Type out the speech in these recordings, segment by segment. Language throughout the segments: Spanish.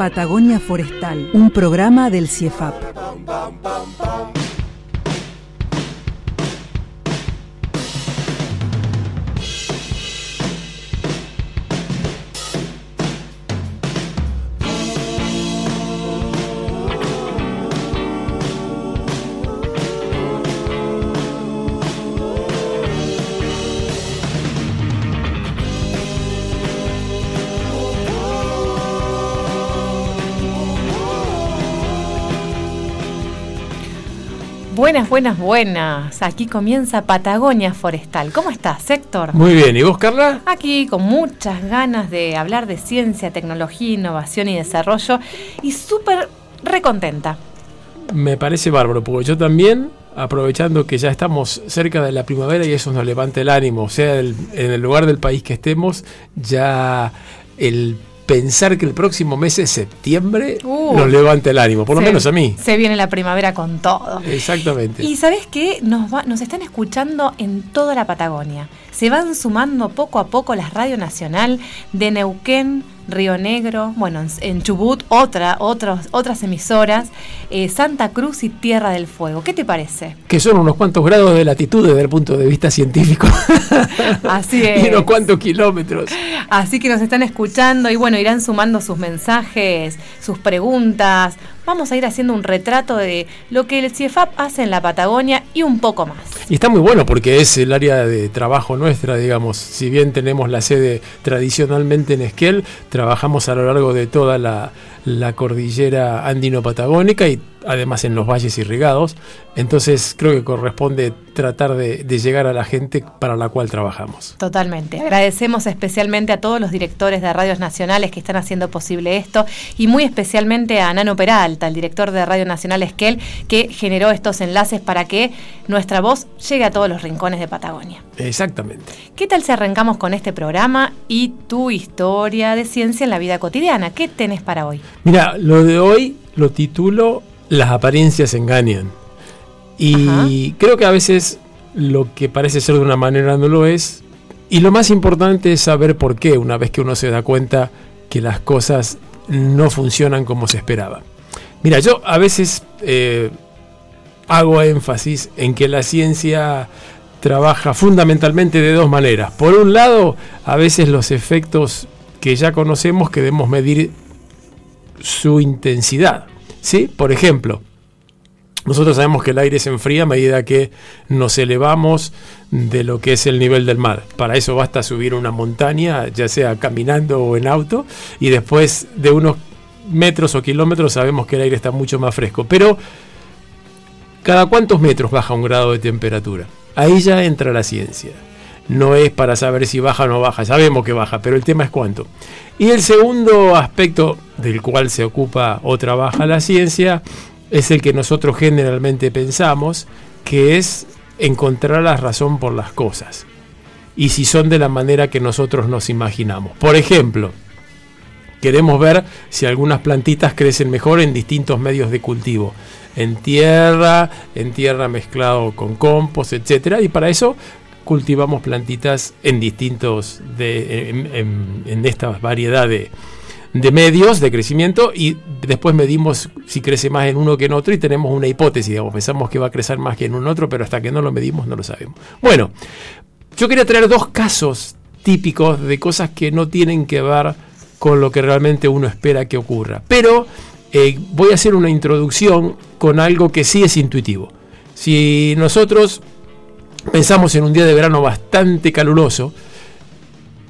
Patagonia Forestal, un programa del CIEFAP. Buenas, buenas, buenas. Aquí comienza Patagonia Forestal. ¿Cómo estás, Héctor? Muy bien, ¿y vos, Carla? Aquí con muchas ganas de hablar de ciencia, tecnología, innovación y desarrollo y súper recontenta. Me parece bárbaro, porque yo también, aprovechando que ya estamos cerca de la primavera y eso nos levanta el ánimo, o sea, en el lugar del país que estemos, ya el pensar que el próximo mes es septiembre Uh. nos levanta el ánimo, por lo Se- menos a mí. Se viene la primavera con todo. Exactamente. Y sabes qué, nos, va- nos están escuchando en toda la Patagonia. Se van sumando poco a poco las Radio Nacional de Neuquén, Río Negro, bueno, en, Chubut, otra, otros, otras emisoras, eh, Santa Cruz y Tierra del Fuego. ¿Qué te parece? Que son unos cuantos grados de latitud desde el punto de vista científico. Así y es. unos cuantos kilómetros. Así que nos están escuchando y bueno, irán sumando sus mensajes, sus preguntas. Vamos a ir haciendo un retrato de lo que el CIEFAP hace en la Patagonia y un poco más. Y está muy bueno porque es el área de trabajo nuestra, digamos. Si bien tenemos la sede tradicionalmente en Esquel, trabajamos a lo largo de toda la, la cordillera andino-patagónica y además en los valles irrigados. Entonces creo que corresponde tratar de, de llegar a la gente para la cual trabajamos. Totalmente. Agradecemos especialmente a todos los directores de radios nacionales que están haciendo posible esto y muy especialmente a Nano Peralta, el director de Radio Nacional Esquel, que generó estos enlaces para que nuestra voz llegue a todos los rincones de Patagonia. Exactamente. ¿Qué tal si arrancamos con este programa y tu historia de ciencia en la vida cotidiana? ¿Qué tenés para hoy? Mira, lo de hoy lo titulo Las apariencias engañan. Y creo que a veces lo que parece ser de una manera no lo es. Y lo más importante es saber por qué una vez que uno se da cuenta que las cosas no funcionan como se esperaba. Mira, yo a veces eh, hago énfasis en que la ciencia trabaja fundamentalmente de dos maneras. Por un lado, a veces los efectos que ya conocemos que debemos medir su intensidad. ¿sí? Por ejemplo, nosotros sabemos que el aire se enfría a medida que nos elevamos de lo que es el nivel del mar. Para eso basta subir una montaña, ya sea caminando o en auto, y después de unos metros o kilómetros sabemos que el aire está mucho más fresco. Pero, ¿cada cuántos metros baja un grado de temperatura? Ahí ya entra la ciencia. No es para saber si baja o no baja, sabemos que baja, pero el tema es cuánto. Y el segundo aspecto del cual se ocupa o trabaja la ciencia es el que nosotros generalmente pensamos, que es encontrar la razón por las cosas. Y si son de la manera que nosotros nos imaginamos. Por ejemplo, queremos ver si algunas plantitas crecen mejor en distintos medios de cultivo. En tierra, en tierra mezclado con compost, etcétera, Y para eso cultivamos plantitas en distintos, de, en, en- en esta variedad de, de medios de crecimiento y después medimos si crece más en uno que en otro y tenemos una hipótesis, digamos, pensamos que va a crecer más que en un otro, pero hasta que no lo medimos no lo sabemos. Bueno, yo quería traer dos casos típicos de cosas que no tienen que ver con lo que realmente uno espera que ocurra, pero eh, voy a hacer una introducción con algo que sí es intuitivo. Si nosotros pensamos en un día de verano bastante caluroso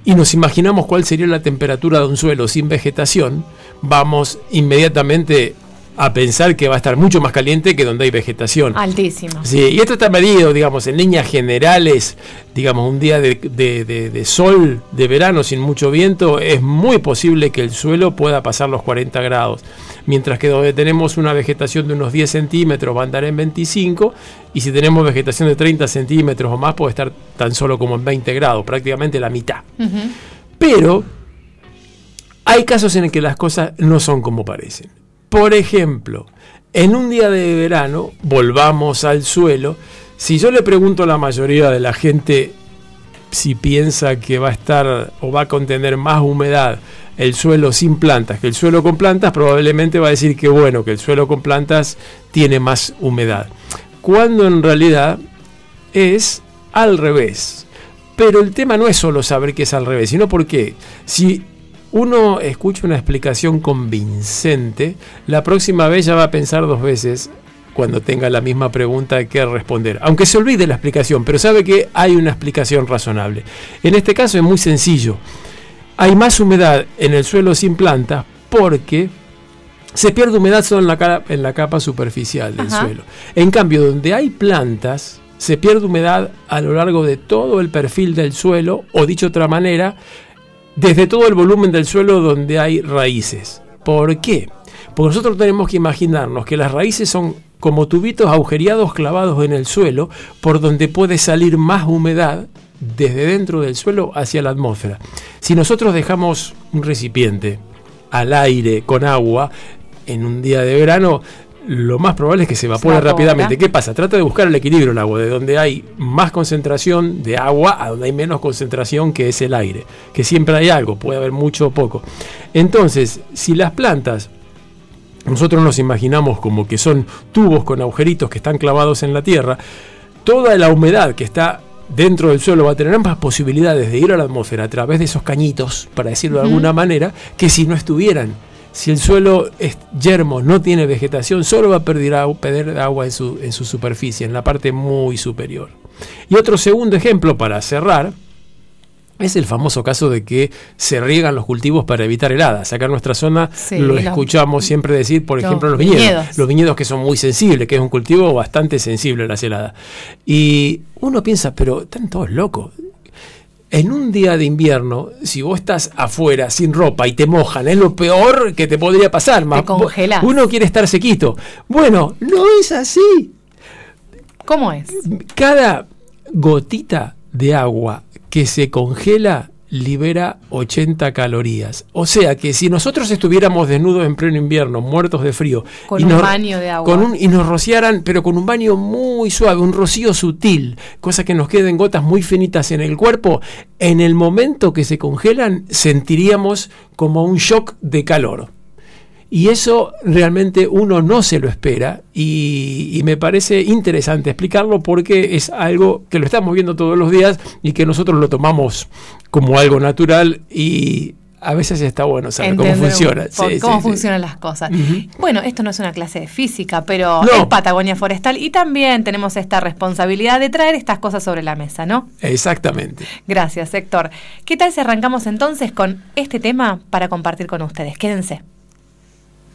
y nos imaginamos cuál sería la temperatura de un suelo sin vegetación, vamos inmediatamente a pensar que va a estar mucho más caliente que donde hay vegetación. Altísimo. Sí, y esto está medido, digamos, en líneas generales, digamos, un día de, de, sol, de verano, sin mucho viento, es muy posible que el suelo pueda pasar los 40 grados. Mientras que donde tenemos una vegetación de unos 10 centímetros va a andar en 25, y si tenemos vegetación de 30 centímetros o más puede estar tan solo como en 20 grados, prácticamente la mitad. Pero hay casos en el que las cosas no son como parecen. Por ejemplo, en un día de verano, volvamos al suelo, si yo le pregunto a la mayoría de la gente si piensa que va a estar o va a contener más humedad el suelo sin plantas que el suelo con plantas, probablemente va a decir que bueno, que el suelo con plantas tiene más humedad. Cuando en realidad es al revés. Pero el tema no es solo saber que es al revés, sino porque si uno escucha una explicación convincente, la próxima vez ya va a pensar dos veces cuando tenga la misma pregunta que responder. Aunque se olvide la explicación, pero sabe que hay una explicación razonable. En este caso es muy sencillo. Hay más humedad en el suelo sin plantas porque se pierde humedad solo en la, en la capa superficial del suelo. En cambio, donde hay plantas, se pierde humedad a lo largo de todo el perfil del suelo, o dicho de otra manera, desde todo el volumen del suelo donde hay raíces. ¿Por qué? Porque nosotros tenemos que imaginarnos que las raíces son como tubitos agujereados clavados en el suelo por donde puede salir más humedad desde dentro del suelo hacia la atmósfera. Si nosotros dejamos un recipiente al aire con agua en un día de verano, lo más probable es que se evapore rápidamente. ¿Qué pasa? Trata de buscar el equilibrio el agua, de donde hay más concentración de agua a donde hay menos concentración que es el aire, que siempre hay algo, puede haber mucho o poco. Entonces, si las plantas, nosotros nos imaginamos como que son tubos con agujeritos que están clavados en la tierra, toda la humedad que está dentro del suelo va a tener más posibilidades de ir a la atmósfera a través de esos cañitos, para decirlo de alguna manera, que si no estuvieran si el suelo es yermo, no tiene vegetación, solo va a perder agua, en, su, en su superficie, en la parte muy superior. Y otro segundo ejemplo para cerrar es el famoso caso de que se riegan los cultivos para evitar heladas. Acá en nuestra zona lo escuchamos siempre decir, por ejemplo, los viñedos. Los viñedos que son muy sensibles, que es un cultivo bastante sensible a las heladas. Y uno piensa, pero están todos locos en un día de invierno, si vos estás afuera sin ropa y te mojan, es lo peor que te podría pasar. Te Uno quiere estar sequito. Bueno, no es así. ¿Cómo es? Cada gotita de agua que se congela libera 80 calorías. O sea que si nosotros estuviéramos desnudos en pleno invierno, muertos de frío, con un baño de agua, y nos rociaran, pero con un baño muy suave, un rocío sutil, cosa que nos queden gotas muy finitas en el cuerpo, en el momento que se congelan sentiríamos como un shock de calor. Y eso realmente uno no se lo espera y, me parece interesante explicarlo porque es algo que lo estamos viendo todos los días y que nosotros lo tomamos como algo natural y a veces está bueno saber cómo funciona. cómo funcionan las cosas. Bueno, esto no es una clase de física, pero es Patagonia Forestal y también tenemos esta responsabilidad de traer estas cosas sobre la mesa, ¿no? Exactamente. Gracias, Héctor. ¿Qué tal si arrancamos entonces con este tema para compartir con ustedes? Quédense.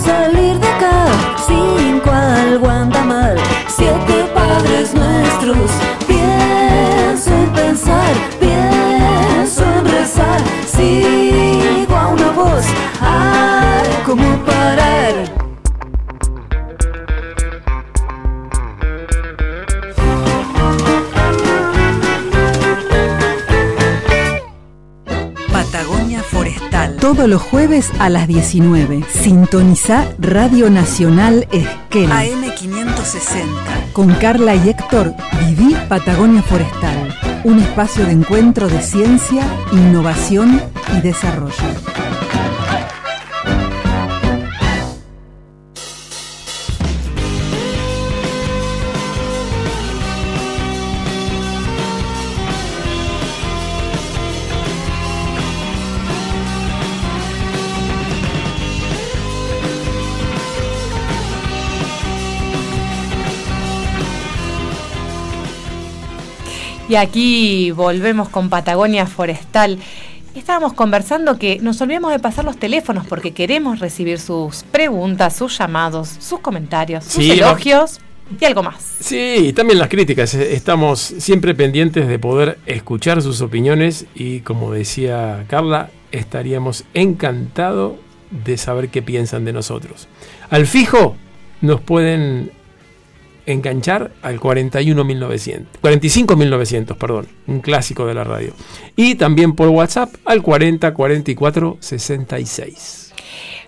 salir Todos los jueves a las 19. Sintoniza Radio Nacional Esquel. AM560. Con Carla y Héctor, Viví Patagonia Forestal. Un espacio de encuentro de ciencia, innovación y desarrollo. Y aquí volvemos con Patagonia Forestal. Estábamos conversando que nos olvidamos de pasar los teléfonos porque queremos recibir sus preguntas, sus llamados, sus comentarios, sus Sí, elogios y algo más. Sí, y también las críticas. Eh, Estamos siempre pendientes de poder escuchar sus opiniones y como decía Carla, estaríamos encantados de saber qué piensan de nosotros. Al fijo nos pueden enganchar al 41900, 45900, perdón, un clásico de la radio. Y también por WhatsApp al 40 44 66.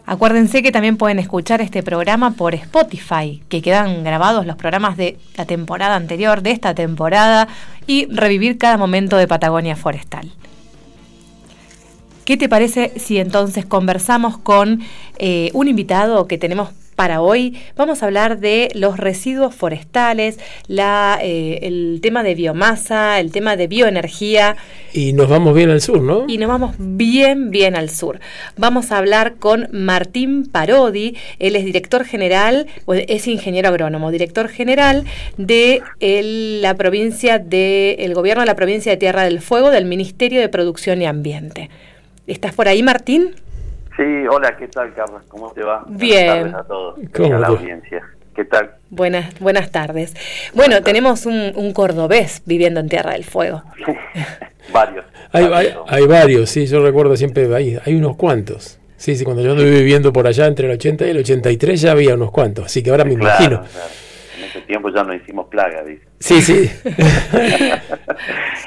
Acuérdense que también pueden escuchar este programa por Spotify, que quedan grabados los programas de la temporada anterior, de esta temporada, y revivir cada momento de Patagonia Forestal. ¿Qué te parece si entonces conversamos con eh, un invitado que tenemos para hoy? Vamos a hablar de los residuos forestales, la, eh, el tema de biomasa, el tema de bioenergía Y nos vamos bien al sur, ¿no? y nos vamos bien, bien al sur. Vamos a hablar con Martín Parodi, él es director general, es ingeniero agrónomo, director general de el- la provincia de, el gobierno de la provincia de Tierra del Fuego del Ministerio de Producción y Ambiente. ¿Estás por ahí, Martín? Sí, hola, ¿qué tal, Carlos? ¿Cómo te va? Bien. Buenas tardes a todos. ¿Cómo y a la audiencia. ¿Qué tal? Buenas, buenas tardes. Bueno, tenemos un, un cordobés viviendo en Tierra del Fuego. Varios. Hay, hay, varios. hay varios, sí, yo recuerdo siempre, hay, hay unos cuantos. Sí, sí, cuando yo anduve viviendo por allá entre el 80 y el 83 ya había unos cuantos, así que ahora me Claro, imagino. claro. En ese tiempo ya no hicimos plaga, dice. Sí, sí.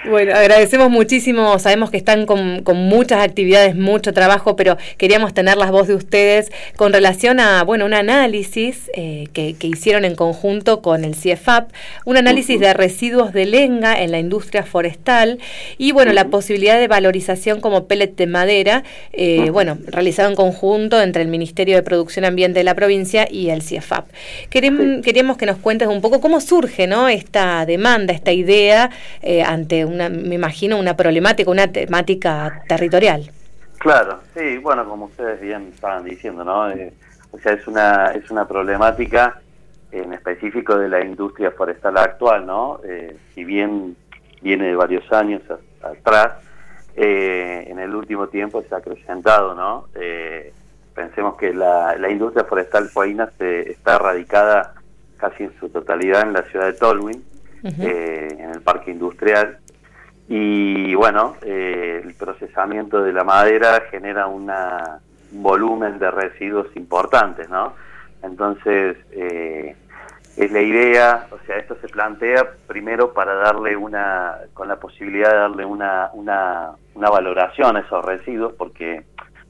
Bueno, agradecemos muchísimo, sabemos que están con, con muchas actividades, mucho trabajo, pero queríamos tener las voz de ustedes con relación a, bueno, un análisis eh, que, que hicieron en conjunto con el CIEFAP, un análisis de residuos de lenga en la industria forestal y, bueno, la posibilidad de valorización como pellet de madera, eh, bueno, realizado en conjunto entre el Ministerio de Producción Ambiente de la provincia y el CIEFAP. Querem- Queríamos que nos cuentes un poco cómo surge, ¿no?, esta demanda, esta idea eh, ante una, me imagino, una problemática, una temática territorial. Claro, sí, bueno, como ustedes bien estaban diciendo, ¿no? Eh, o sea, es una, es una problemática en específico de la industria forestal actual, ¿no? Eh, si bien viene de varios años atrás, eh, en el último tiempo se ha acrecentado, ¿no? Eh, pensemos que la, la industria forestal fueguina se, está radicada casi en su totalidad en la ciudad de Tolwyn, Eh, en el parque industrial. Y bueno, eh, el procesamiento de la madera genera una, un volumen de residuos importantes, ¿no? Entonces, eh, es la idea, o sea, esto se plantea primero para darle una, con la posibilidad de darle una, una, una valoración a esos residuos, porque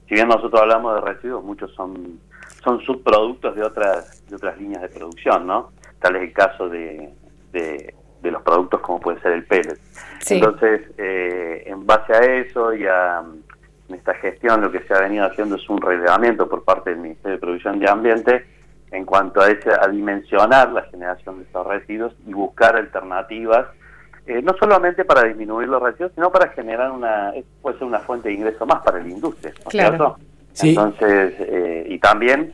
si bien nosotros hablamos de residuos, muchos son, son subproductos de otras, de otras líneas de producción, ¿no? Tal es el caso de, de, de los productos como puede ser el pellet. Sí. Entonces, eh, en base a eso y a en esta gestión, lo que se ha venido haciendo es un relevamiento por parte del Ministerio de Producción y Ambiente en cuanto a, ese, a dimensionar la generación de estos residuos y buscar alternativas, eh, no solamente para disminuir los residuos, sino para generar una, puede ser una fuente de ingreso más para la industria, ¿no es Claro. cierto? Sí. Entonces, eh, y también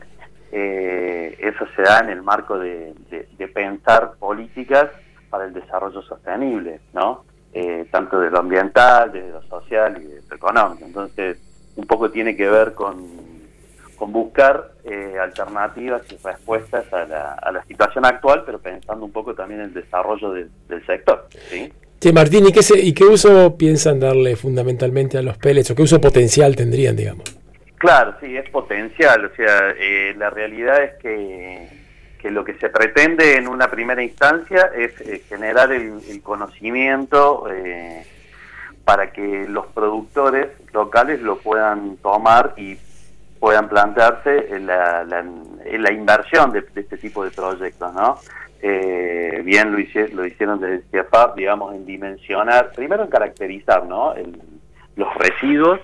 eh, eso se da en el marco de, pensar políticas para el desarrollo sostenible, ¿no? Eh, tanto de lo ambiental, de lo social y de lo económico. Entonces, un poco tiene que ver con, buscar eh, alternativas y respuestas a la, a la, situación actual, pero pensando un poco también en el desarrollo del sector. ¿sí? Che, Martín, ¿y qué, ¿y qué uso piensan darle fundamentalmente a los pellets o qué uso potencial tendrían, digamos? Claro, sí, es potencial. O sea, eh, la realidad es que, que, lo que se pretende en una primera instancia es eh, generar el, conocimiento eh, para que los productores locales lo puedan tomar y puedan plantearse en la, la, inversión de, este tipo de proyectos, ¿no? bien lo, hicieron, lo hicieron desde CIAFAP, digamos, en dimensionar, primero en caracterizar, ¿no? El, los residuos,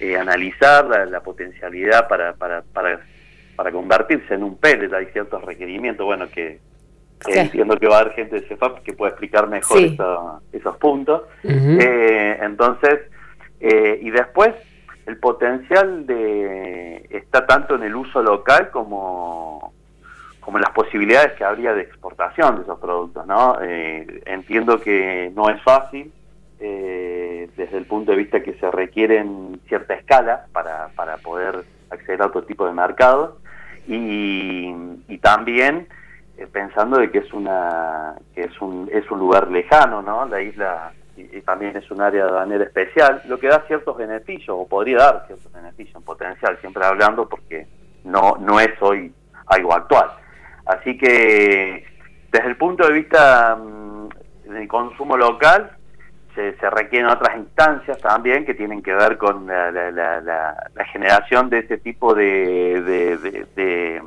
eh, analizar la, potencialidad para, para, para, para, convertirse en un pellet. Hay ciertos requerimientos, bueno, que entiendo que va a haber gente de CEFAP que pueda explicar mejor esos puntos. Eh, entonces, eh, y después, el potencial de está tanto en el uso local como como en las posibilidades que habría de exportación de esos productos, ¿no? entiendo que no es fácil, eh, desde el punto de vista que se requieren cierta escala para, para poder acceder a otro tipo de mercados. Y, también eh, pensando de que es una que es un es un lugar lejano no la isla y, también es un área de manera especial lo que da ciertos beneficios o podría dar ciertos beneficios en potencial siempre hablando porque no no es hoy algo actual. Así que desde el punto de vista mm, del consumo local se, requieren otras instancias también que tienen que ver con la, generación de ese tipo de, de,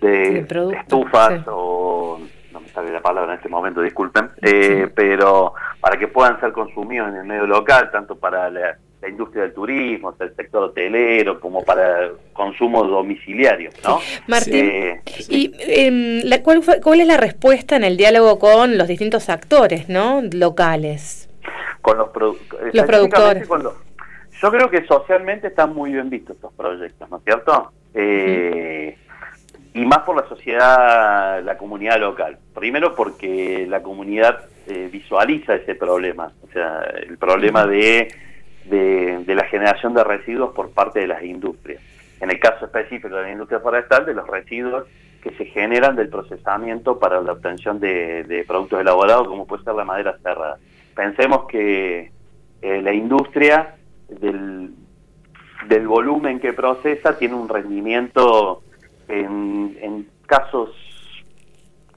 de, estufas o no me sale la palabra en este momento, disculpen, eh, pero para que puedan ser consumidos en el medio local, tanto para la, industria del turismo, el sector hotelero, como para consumo domiciliario, ¿no? Martín, eh, ¿y em, ¿cuál, cuál es la respuesta en el diálogo con los distintos actores, ¿no? Locales con los, los productores. yo creo que socialmente están muy bien vistos estos proyectos, ¿no es cierto? Eh, y más por la sociedad, la comunidad local. Primero porque la comunidad eh, visualiza ese problema, o sea, el problema de, de, la generación de residuos por parte de las industrias. En el caso específico de la industria forestal, de los residuos que se generan del procesamiento para la obtención de, de productos elaborados, como puede ser la madera cerrada pensemos que eh, la industria del, del volumen que procesa tiene un rendimiento en, en casos,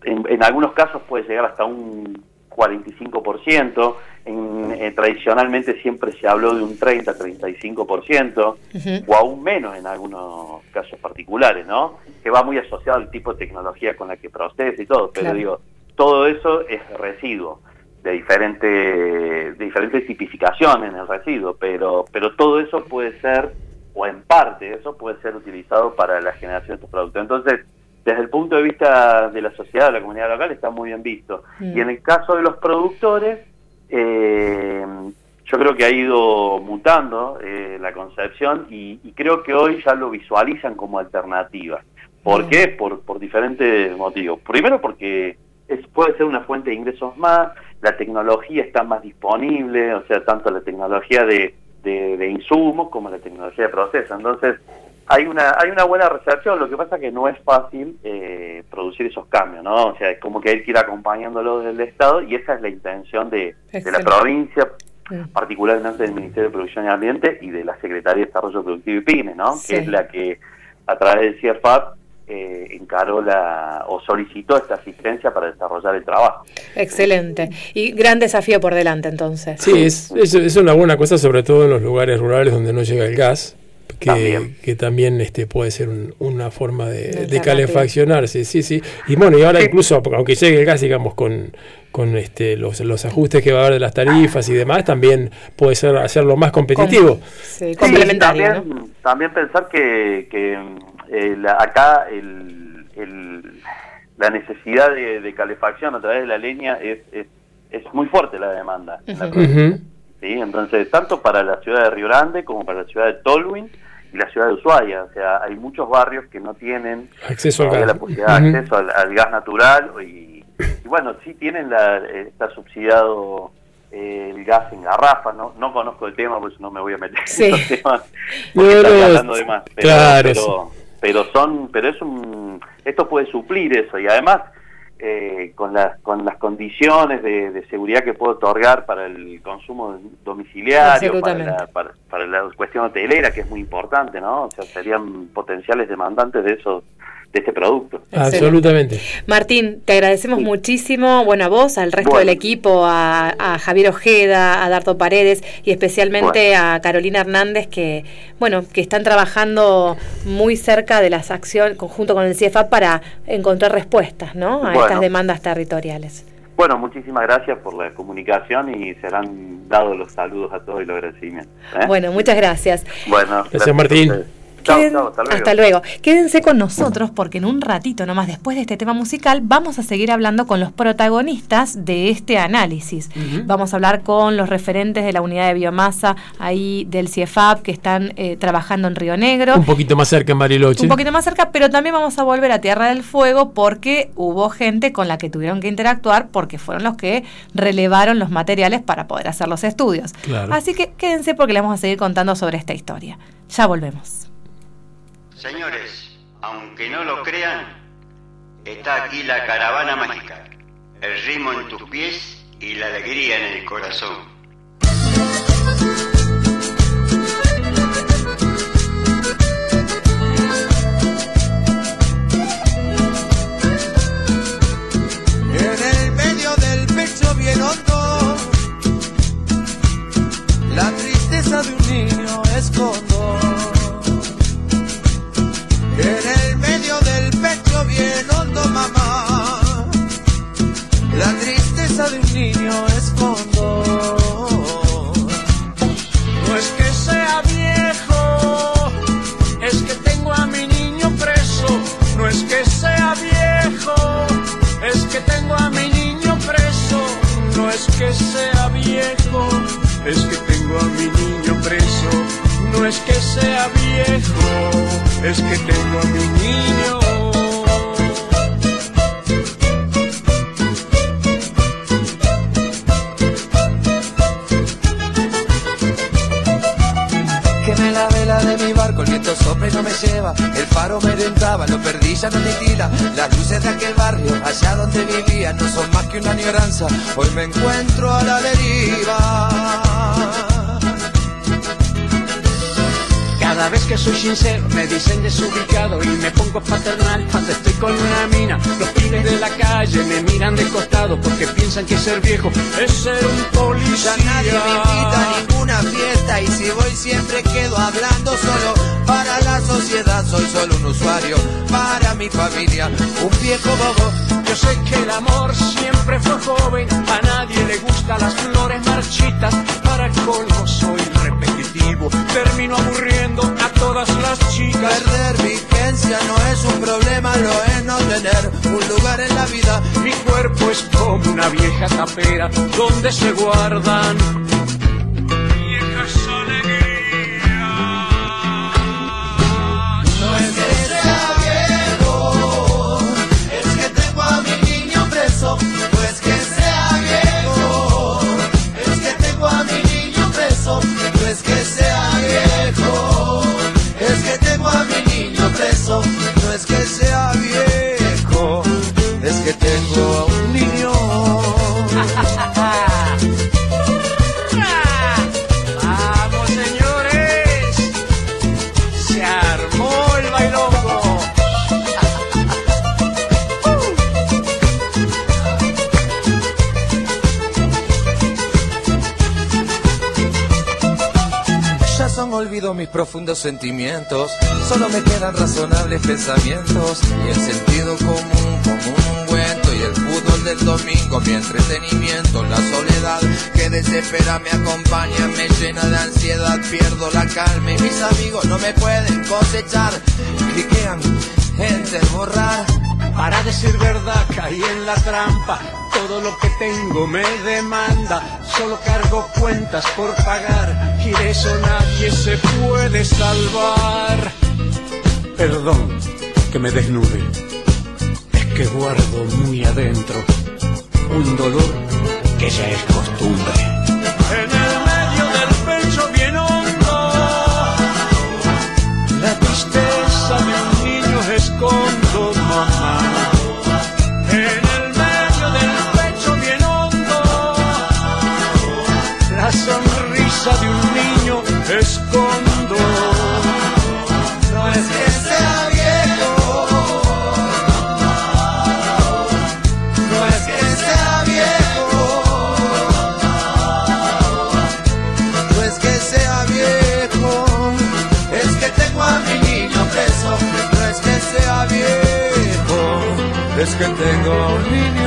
en, algunos casos puede llegar hasta un 45%, en, eh, tradicionalmente siempre se habló de un 30-35%, o aún menos en algunos casos particulares, ¿no? Que va muy asociado al tipo de tecnología con la que procesa y todo, pero digo, todo eso es residuo de diferentes diferentes tipificaciones en el residuo, pero pero todo eso puede ser o en parte eso puede ser utilizado para la generación de estos productos. Entonces, desde el punto de vista de la sociedad, de la comunidad local, está muy bien visto. Mm. Y en el caso de los productores, eh, yo creo que ha ido mutando eh, la concepción y, creo que hoy ya lo visualizan como alternativa. ¿Por mm. qué? Por, por diferentes motivos. Primero porque es, puede ser una fuente de ingresos más, la tecnología está más disponible, o sea, tanto la tecnología de, de, insumos como la tecnología de proceso. Entonces, hay una hay una buena recepción, lo que pasa que no es fácil eh, producir esos cambios, ¿no? O sea, es como que hay que ir acompañándolo del Estado y esa es la intención de, de la provincia, particularmente del Ministerio de Producción y Ambiente y de la Secretaría de Desarrollo Productivo y PYME, ¿no? Que es la que a través del CIERFAP eh, encaró la, o solicitó esta asistencia para desarrollar el trabajo. Excelente. Y gran desafío por delante entonces. Sí, es, es, una buena cosa, sobre todo en los lugares rurales donde no llega el gas. Que también, que también este puede ser una forma de, calefaccionarse, sí, sí. Y bueno, y ahora incluso, aunque llegue el gas, digamos, con, con este, los, los ajustes que va a haber de las tarifas y demás, también puede ser hacerlo más competitivo. sí, complementario. también, también, pensar que, que eh, acá el, la necesidad de, calefacción a través de la leña es, es, muy fuerte la demanda. ¿sí? Entonces, tanto para la ciudad de Río Grande como para la ciudad de Tolwyn y la ciudad de Ushuaia. O sea, hay muchos barrios que no tienen acceso al gas, la posibilidad de acceso al, gas natural y, bueno, sí tienen la, está subsidiado eh, el gas en garrafa, no, no conozco el tema, pues no me voy a meter Sí. en los temas, porque hablando de más. Pero, claro, pero, pero son, pero es un, esto puede suplir eso y además eh, con las con las condiciones de, de seguridad que puede otorgar para el consumo domiciliario, para la, para, para la cuestión hotelera, que es muy importante, ¿no? O sea, serían potenciales demandantes de eso, de este producto. Absolutamente. Martín, te agradecemos muchísimo, bueno, a vos, al resto Bueno. del equipo, a, a Javier Ojeda, a Darto Paredes y especialmente a Carolina Hernández que, bueno, que están trabajando muy cerca de las acciones, conjunto con el CIEFAP para encontrar respuestas, ¿no? A Bueno. estas demandas territoriales. Bueno, muchísimas gracias por la comunicación y serán dados los saludos a todos y los agradecimientos. ¿eh? Bueno, muchas gracias. Bueno, Gracias, Martín. Hasta luego. hasta luego. Quédense con nosotros porque en un ratito nomás después de este tema musical vamos a seguir hablando con los protagonistas de este análisis. Vamos a hablar con los referentes de la unidad de biomasa ahí del CIEFAP que están eh, trabajando en Río Negro. Un poquito más cerca en Bariloche. Un poquito más cerca, pero también vamos a volver a Tierra del Fuego porque hubo gente con la que tuvieron que interactuar porque fueron los que relevaron los materiales para poder hacer los estudios. Claro. Así que quédense porque les vamos a seguir contando sobre esta historia. Ya volvemos. Señores, aunque no lo crean, está aquí la caravana mágica, el ritmo en tus pies y la alegría en el corazón. En el medio del pecho bien hondo, la tristeza de un niño escondo. Es que sea viejo, es que tengo a mi niño preso. No es que sea viejo, es que tengo a mi niño. Viento sopla y no me lleva. El faro me dentaba, lo perdí, ya no me tira. Las luces de aquel barrio, allá donde vivía, no son más que una añoranza. Hoy me encuentro a la deriva. Cada vez que soy sincero me dicen desubicado y me pongo paternal cuando estoy con una mina. Los pibes de la calle me miran de costado porque piensan que ser viejo es ser un policía. Ya nadie me invita a ninguna fiesta y si voy siempre quedo hablando solo. Para la sociedad soy solo un usuario, para mi familia un viejo bobo. Yo sé que el amor siempre fue joven, a nadie le gustan las flores marchitas. Para colmo soy termino aburriendo a todas las chicas. Perder vigencia no es un problema, lo es no tener un lugar en la vida. Mi cuerpo es como una vieja tapera donde se guardan viejas alegrías. No es que sea viejo, es que tengo a mi niño preso. Profundos sentimientos, solo me quedan razonables pensamientos y el sentido común como un ungüento y el fútbol del domingo mi entretenimiento, la soledad que desespera me acompaña, me llena de ansiedad, pierdo la calma y mis amigos no me pueden cosechar, cliquean, enter, borrar. Para decir verdad caí en la trampa, todo lo que tengo me demanda, solo cargo cuentas por pagar y de eso nadie se puede salvar. Perdón que me desnude, es que guardo muy adentro un dolor que ya es costumbre. De un niño escondo. No es que sea viejo, no es que sea viejo, No es que sea viejo, es que tengo a mi niño preso. No es que sea viejo, es que tengo un niño.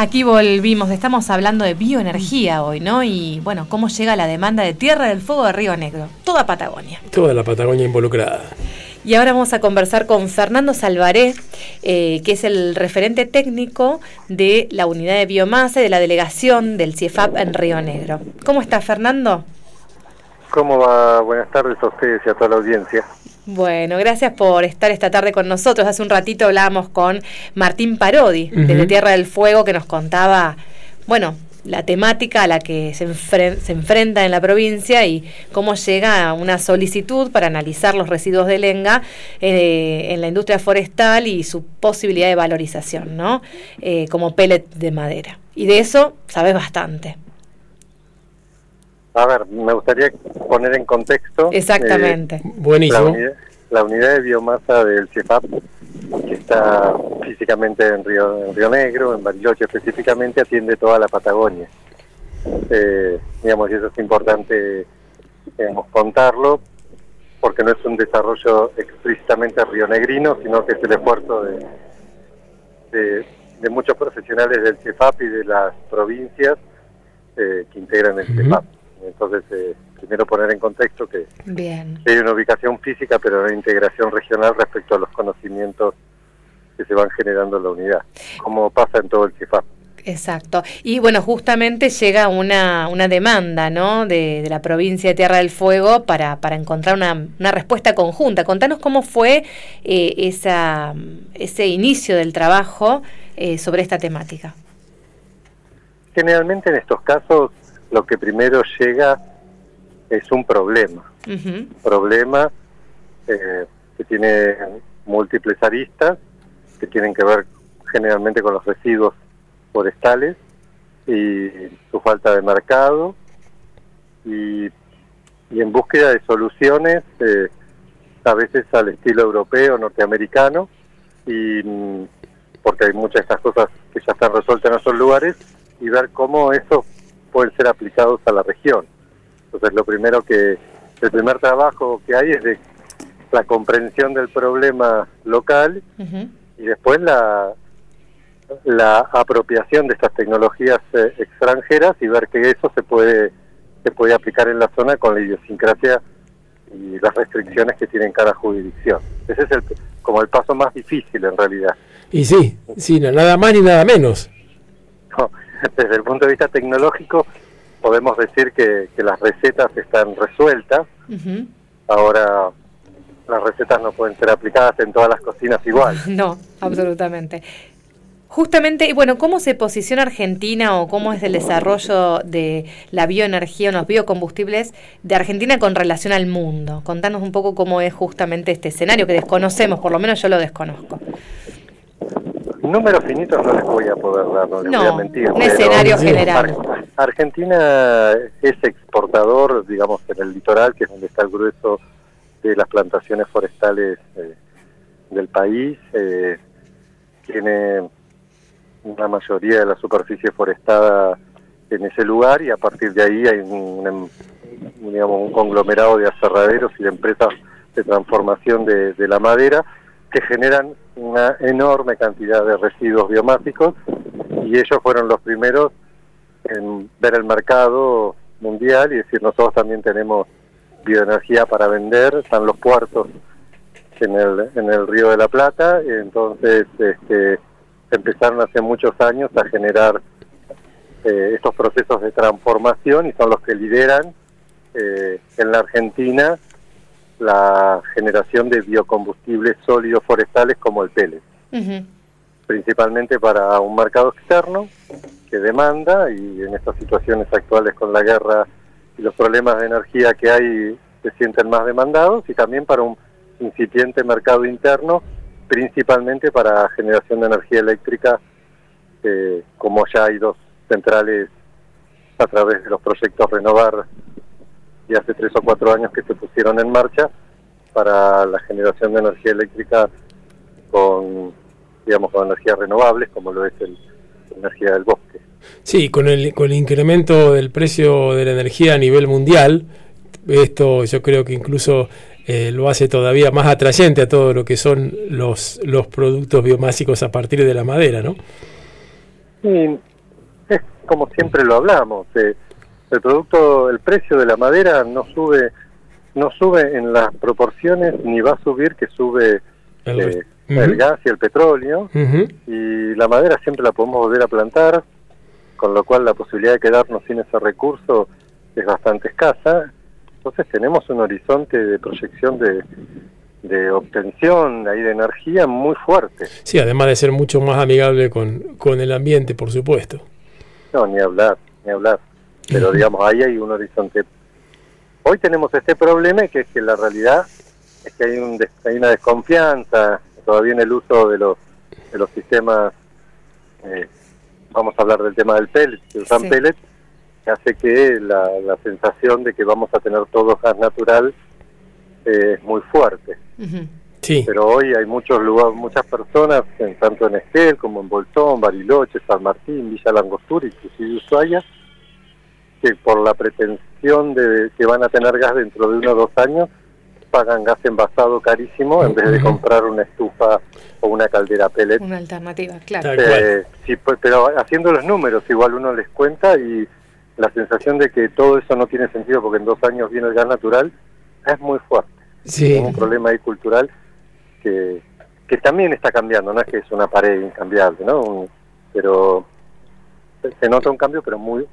Aquí volvimos, estamos hablando de bioenergía hoy, ¿no? Y bueno, cómo llega la demanda de Tierra del Fuego de Río Negro, toda Patagonia. Toda la Patagonia involucrada. Y ahora vamos a conversar con Fernando Salvaré, eh, que es el referente técnico de la unidad de biomasa y de la delegación del CIEFAP en Río Negro. ¿Cómo está Fernando? ¿Cómo va? Buenas tardes a ustedes y a toda la audiencia. Bueno, gracias por estar esta tarde con nosotros. Hace un ratito hablábamos con Martín Parodi, Ujú. desde Tierra del Fuego, que nos contaba, bueno, la temática a la que se, enfren- se enfrenta en la provincia y cómo llega una solicitud para analizar los residuos de lenga eh, en la industria forestal y su posibilidad de valorización, ¿no? Eh, como pellet de madera. Y de eso sabes bastante. A ver, me gustaría poner en contexto. Exactamente. eh, la, Buenísimo. unidad, la unidad de biomasa del CIEFAP, que está físicamente en Río, en Río Negro, en Bariloche específicamente, atiende toda la Patagonia. Eh, digamos, y eso es importante digamos, contarlo, porque no es un desarrollo explícitamente rionegrino, sino que es el esfuerzo de, de, de muchos profesionales del CIEFAP y de las provincias eh, que integran el Ujú. CIEFAP. Entonces, eh, primero poner en contexto que Bien. hay una ubicación física, pero una integración regional respecto a los conocimientos que se van generando en la unidad, como pasa en todo el CIEFAP. Exacto. Y bueno, justamente llega una, una demanda ¿no? de, de la provincia de Tierra del Fuego para, para encontrar una, una respuesta conjunta. Contanos cómo fue eh, esa, ese inicio del trabajo eh, sobre esta temática. Generalmente en estos casos lo que primero llega es un problema, Ujú. problema eh, que tiene múltiples aristas, que tienen que ver generalmente con los residuos forestales y su falta de mercado y, y en búsqueda de soluciones eh, a veces al estilo europeo, norteamericano y mm, porque hay muchas de estas cosas que ya están resueltas en esos lugares y ver cómo eso pueden ser aplicados a la región. Entonces lo primero que, el primer trabajo que hay es de la comprensión del problema local y después la, la apropiación de estas tecnologías eh, extranjeras y ver que eso se puede se puede aplicar en la zona con la idiosincrasia y las restricciones que tiene cada jurisdicción. Ese es el, como el paso más difícil en realidad. Y sí, sí, no, nada más ni nada menos. No, desde el punto de vista tecnológico podemos decir que, que las recetas están resueltas. Ahora las recetas no pueden ser aplicadas en todas las cocinas igual. No, absolutamente. Justamente, y bueno, ¿cómo se posiciona Argentina o cómo es el desarrollo de la bioenergía o los biocombustibles de Argentina con relación al mundo? Contanos un poco cómo es justamente este escenario que desconocemos, por lo menos yo lo desconozco. Números finitos no les voy a poder dar, no les voy a mentir. un escenario general. Argentina es exportador, digamos, en el litoral, que es donde está el grueso de las plantaciones forestales eh, del país. Eh, tiene una mayoría de la superficie forestada en ese lugar y a partir de ahí hay un, digamos, un conglomerado de aserraderos y de empresas de transformación de, de la madera que generan una enorme cantidad de residuos biomásicos y ellos fueron los primeros en ver el mercado mundial y decir nosotros también tenemos bioenergía para vender, están los puertos en el, en el Río de la Plata, y entonces este, empezaron hace muchos años a generar eh, estos procesos de transformación y son los que lideran eh, en la Argentina la generación de biocombustibles sólidos forestales como el pellet, principalmente para un mercado externo que demanda y en estas situaciones actuales con la guerra y los problemas de energía que hay se sienten más demandados y también para un incipiente mercado interno, principalmente para generación de energía eléctrica, eh, como ya hay dos centrales a través de los proyectos Renovar y hace tres o cuatro años que se pusieron en marcha para la generación de energía eléctrica con, digamos, con energías renovables, como lo es el, la energía del bosque. Sí, con el, con el incremento del precio de la energía a nivel mundial, esto yo creo que incluso eh, lo hace todavía más atrayente a todo lo que son los, los productos biomásicos a partir de la madera, ¿no? Sí, es como siempre lo hablamos. Eh, el producto, el precio de la madera no sube, no sube en las proporciones ni va a subir que sube el, eh, gas y el petróleo. Y la madera siempre la podemos volver a plantar, con lo cual la posibilidad de quedarnos sin ese recurso es bastante escasa. Entonces tenemos un horizonte de proyección de, de obtención ahí de energía muy fuerte. Sí, además de ser mucho más amigable con, con el ambiente, por supuesto. No, ni hablar, ni hablar pero digamos, ahí hay un horizonte. Hoy tenemos este problema que es que la realidad es que hay, un, hay una desconfianza todavía en el uso de los, de los sistemas, eh, vamos a hablar del tema del pellet, que usan pellet, que hace que la, la, sensación de que vamos a tener todo gas natural eh, es muy fuerte. Sí. Pero hoy hay muchos lugares, muchas personas, en, tanto en Esquel como en Bolsón, Bariloche, San Martín, Villa Langostura, inclusive Ushuaia, que por la pretensión de que van a tener gas dentro de uno o dos años, pagan gas envasado carísimo en vez de comprar una estufa o una caldera pellet. Una alternativa, claro. Eh, sí, pues, pero haciendo los números, igual uno les cuenta y la sensación de que todo eso no tiene sentido porque en dos años viene el gas natural es muy fuerte. Sí. Es un problema ahí cultural que, que también está cambiando, no es que es una pared incambiable, ¿no? pero se nota un cambio, pero muy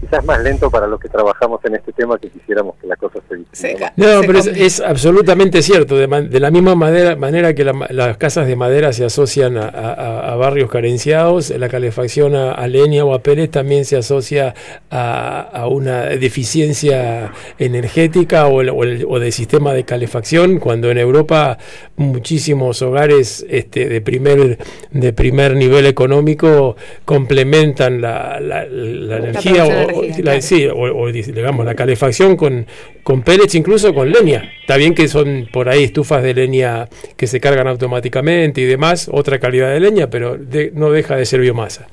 quizás más lento para los que trabajamos en este tema que quisiéramos que la cosa se hiciera. No, pero es, absolutamente cierto. De, la misma manera que las casas de madera se asocian a, barrios carenciados, la calefacción a, leña o a pérez también se asocia a, una deficiencia energética o, o, de sistema de calefacción, cuando en Europa muchísimos hogares este, de, primer, de primer nivel económico complementan la, la energía o, la, sí, o, digamos la calefacción con, con pellets, incluso con leña. Está bien que son por ahí estufas de leña que se cargan automáticamente y demás, otra calidad de leña, pero no deja de ser biomasa.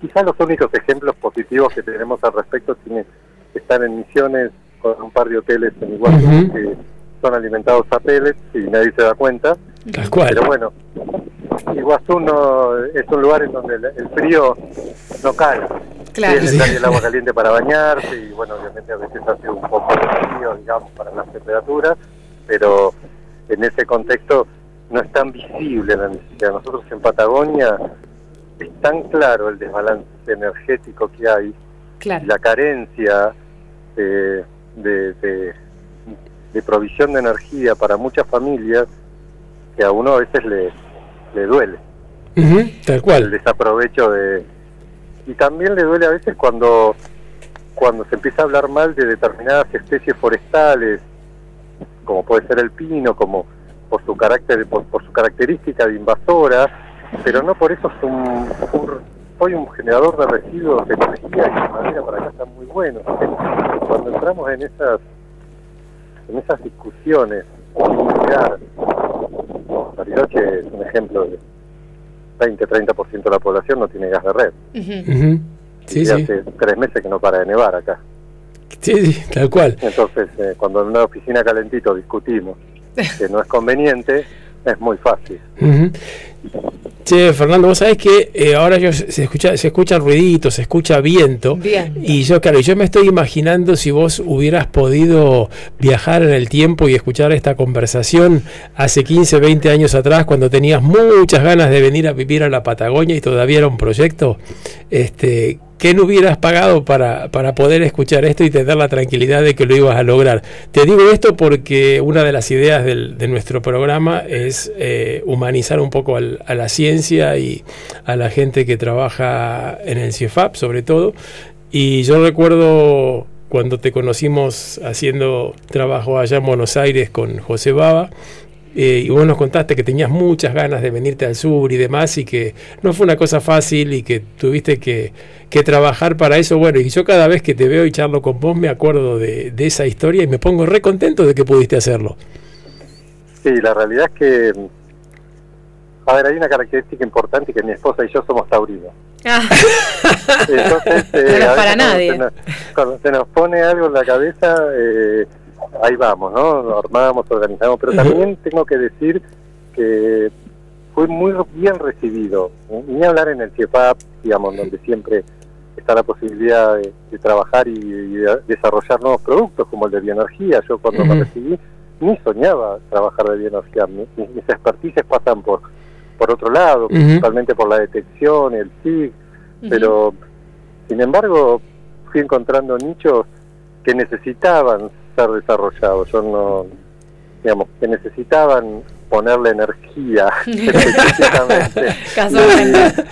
Quizás los únicos ejemplos positivos que tenemos al respecto tienen, están en misiones con un par de hoteles en Iguazú que son alimentados a pellets y nadie se da cuenta. Pero bueno, Iguazú no, es un lugar en donde el, frío no cae. Claro. el agua caliente para bañarse y bueno, obviamente a veces hace un poco de frío, digamos, para las temperaturas, pero en ese contexto no es tan visible la necesidad. Nosotros en Patagonia es tan claro el desbalance energético que hay, la carencia de, de, provisión de energía para muchas familias, que a uno a veces le, le duele. tal cual. El desaprovecho de, y también le duele a veces cuando cuando se empieza a hablar mal de determinadas especies forestales como puede ser el pino como por su carácter por, su característica de invasora pero no por eso es un, un- soy un generador de residuos de energía y la madera para acá está muy bueno. Cuando entramos en esas en esas discusiones, mirar, Bariloche es un ejemplo de 20-30% de la población no tiene gas de red. Sí, y sí. hace tres meses que no para de nevar acá. Sí, sí, tal cual. Entonces, eh, cuando en una oficina calentito discutimos que no es conveniente, es muy fácil. Che, Fernando, vos sabés que eh, ahora yo, se escucha se escuchan ruiditos, se escucha viento. Bien. Y yo, claro, yo me estoy imaginando si vos hubieras podido viajar en el tiempo y escuchar esta conversación hace 15, 20 años atrás, cuando tenías muchas ganas de venir a vivir a la Patagonia y todavía era un proyecto. Este, ¿Qué no hubieras pagado para, para poder escuchar esto y tener la tranquilidad de que lo ibas a lograr? Te digo esto porque una de las ideas del- de nuestro programa es eh, humanizar un poco a la ciencia y a la gente que trabaja en el CIEFAP, sobre todo. Y yo recuerdo cuando te conocimos haciendo trabajo allá en Buenos Aires con José Baba, eh, y vos nos contaste que tenías muchas ganas de venirte al sur y demás, y que no fue una cosa fácil y que tuviste que, que trabajar para eso. Bueno, y yo cada vez que te veo y charlo con vos me acuerdo de, de esa historia y me pongo re contento de que pudiste hacerlo. Sí, la realidad es que, a ver, hay una característica importante que mi esposa y yo somos taurinos. Ah, Entonces, No eh, es a para veces cuando nadie. se nos- Cuando se nos pone algo en la cabeza, eh, ahí vamos, ¿no? Armamos, organizamos, pero también tengo que decir que fue muy bien recibido. Ni hablar en el CIEPAP, digamos, donde siempre está la posibilidad de, de trabajar y, y de desarrollar nuevos productos, como el de bioenergía. Yo cuando me recibí ni soñaba trabajar de bioenergía. Mi- Mis, mis expertices pasan por, por otro lado, principalmente por la detección, el SIG, pero sin embargo fui encontrando nichos que necesitaban ser desarrollados. Yo no, digamos, que necesitaban ponerle energía específicamente.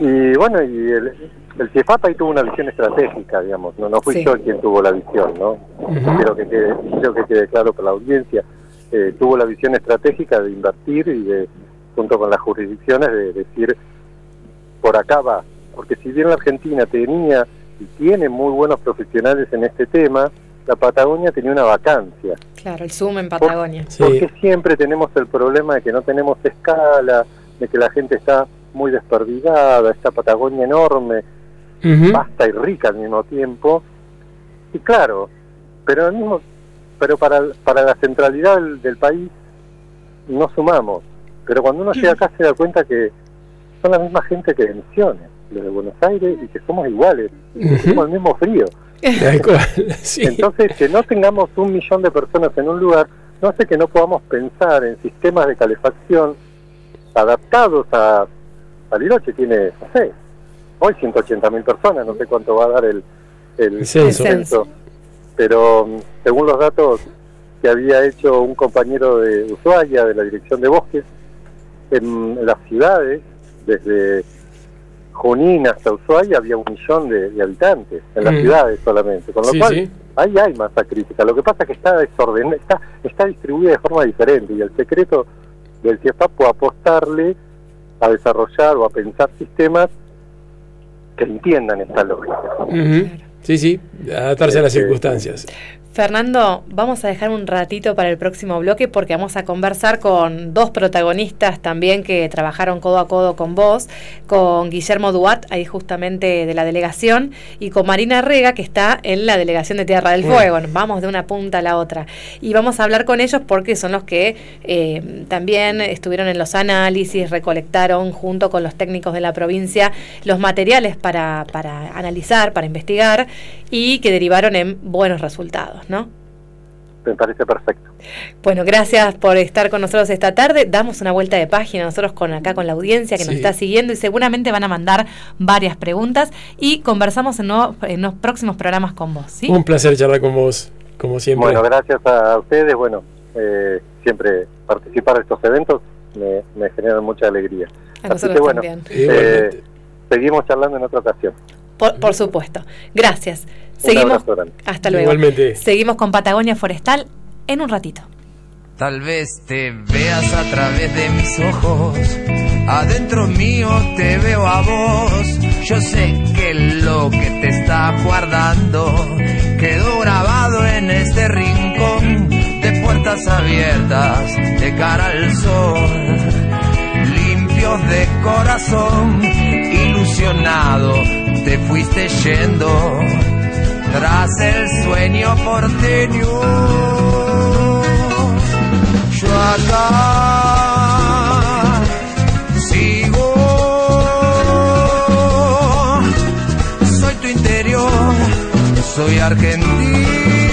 Y, y bueno, y el, el CIEFAP ahí tuvo una visión estratégica, digamos, no, no fui Sí. yo quien tuvo la visión, ¿no? Quiero que quede, quiero que quede claro para la audiencia. Eh, tuvo la visión estratégica de invertir y de, junto con las jurisdicciones, de decir, por acá va. Porque si bien la Argentina tenía y tiene muy buenos profesionales en este tema, la Patagonia tenía una vacancia. Claro, el Zoom en Patagonia. Sí. Porque siempre tenemos el problema de que no tenemos escala, de que la gente está muy desperdigada, esta Patagonia enorme, Ujú. vasta y rica al mismo tiempo. Y claro, pero al mismo, pero para, para la centralidad del, del país no sumamos. Pero cuando uno llega acá se da cuenta que son la misma gente que de Misiones, los de Buenos Aires, y que somos iguales, y que Ujú. tenemos el mismo frío. Sí. Entonces, que no tengamos un millón de personas en un lugar no hace que no podamos pensar en sistemas de calefacción adaptados a Bariloche. Tiene, no sé, hoy 180 mil personas, no sé cuánto va a dar el, el, El censo. el censo. Pero mm, según los datos que había hecho un compañero de Ushuaia, de la Dirección de Bosques, en las ciudades, desde Junín hasta Ushuaia, había un millón de, de habitantes, en las Mm. ciudades solamente. Con lo Sí, cual, sí. ahí hay masa crítica. Lo que pasa es que está desordenada, está, está distribuida de forma diferente y el secreto del CIEFAP fue apostarle a desarrollar o a pensar sistemas que entiendan esta lógica. Sí, sí, adaptarse a las Este, circunstancias. Fernando, vamos a dejar un ratito para el próximo bloque porque vamos a conversar con dos protagonistas también que trabajaron codo a codo con vos, con Guillermo Duat, ahí justamente de la delegación, y con Marina Rega, que está en la delegación de Tierra del Bueno. Fuego. Vamos de una punta a la otra. Y vamos a hablar con ellos porque son los que eh, también estuvieron en los análisis, recolectaron junto con los técnicos de la provincia los materiales para, para analizar, para investigar y que derivaron en buenos resultados, ¿no? Me parece perfecto. Bueno, gracias por estar con nosotros esta tarde. Damos una vuelta de página nosotros con acá con la audiencia que nos está siguiendo y seguramente van a mandar varias preguntas y conversamos en, nuevos- en los próximos programas con vos, ¿sí? Un placer charlar con vos, como siempre. Bueno, gracias a ustedes. Bueno, eh, siempre participar de estos eventos me, me genera mucha alegría. A Así que bueno, eh, seguimos charlando en otra ocasión. Por, por supuesto. Gracias. Un Seguimos. Hasta luego. Igualmente. Seguimos con Patagonia Forestal en un ratito. Tal vez te veas a través de mis ojos Adentro mío te veo a vos. Yo sé que lo que te está guardando quedó grabado en este rincón de puertas abiertas de cara al sol. Limpios de corazón, ilusionado, te fuiste yendo tras el sueño porteño. Yo acá sigo, soy tu interior, soy argentino.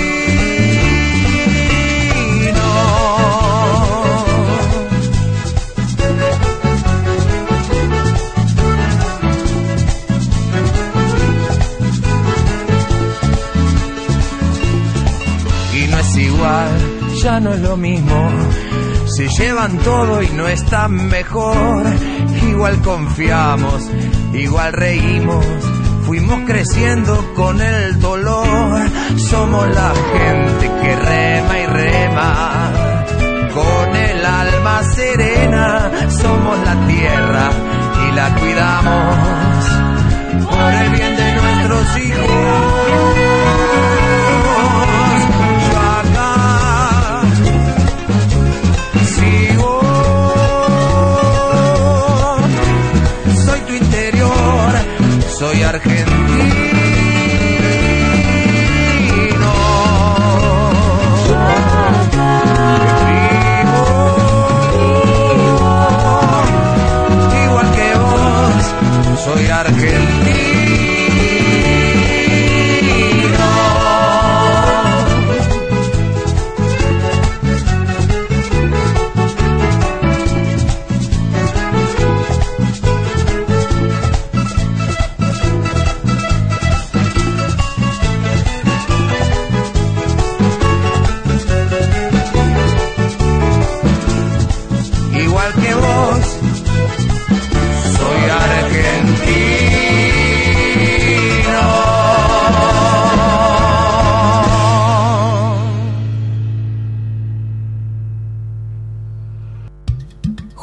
Ya no es lo mismo. Se llevan todo y no están mejor. Igual confiamos, igual reímos. Fuimos creciendo con el dolor. Somos la gente que rema y rema. Con el alma serena. Somos la tierra y la cuidamos. Por el bien de nuestros hijos. Argentino. Igual que vos, soy argentino.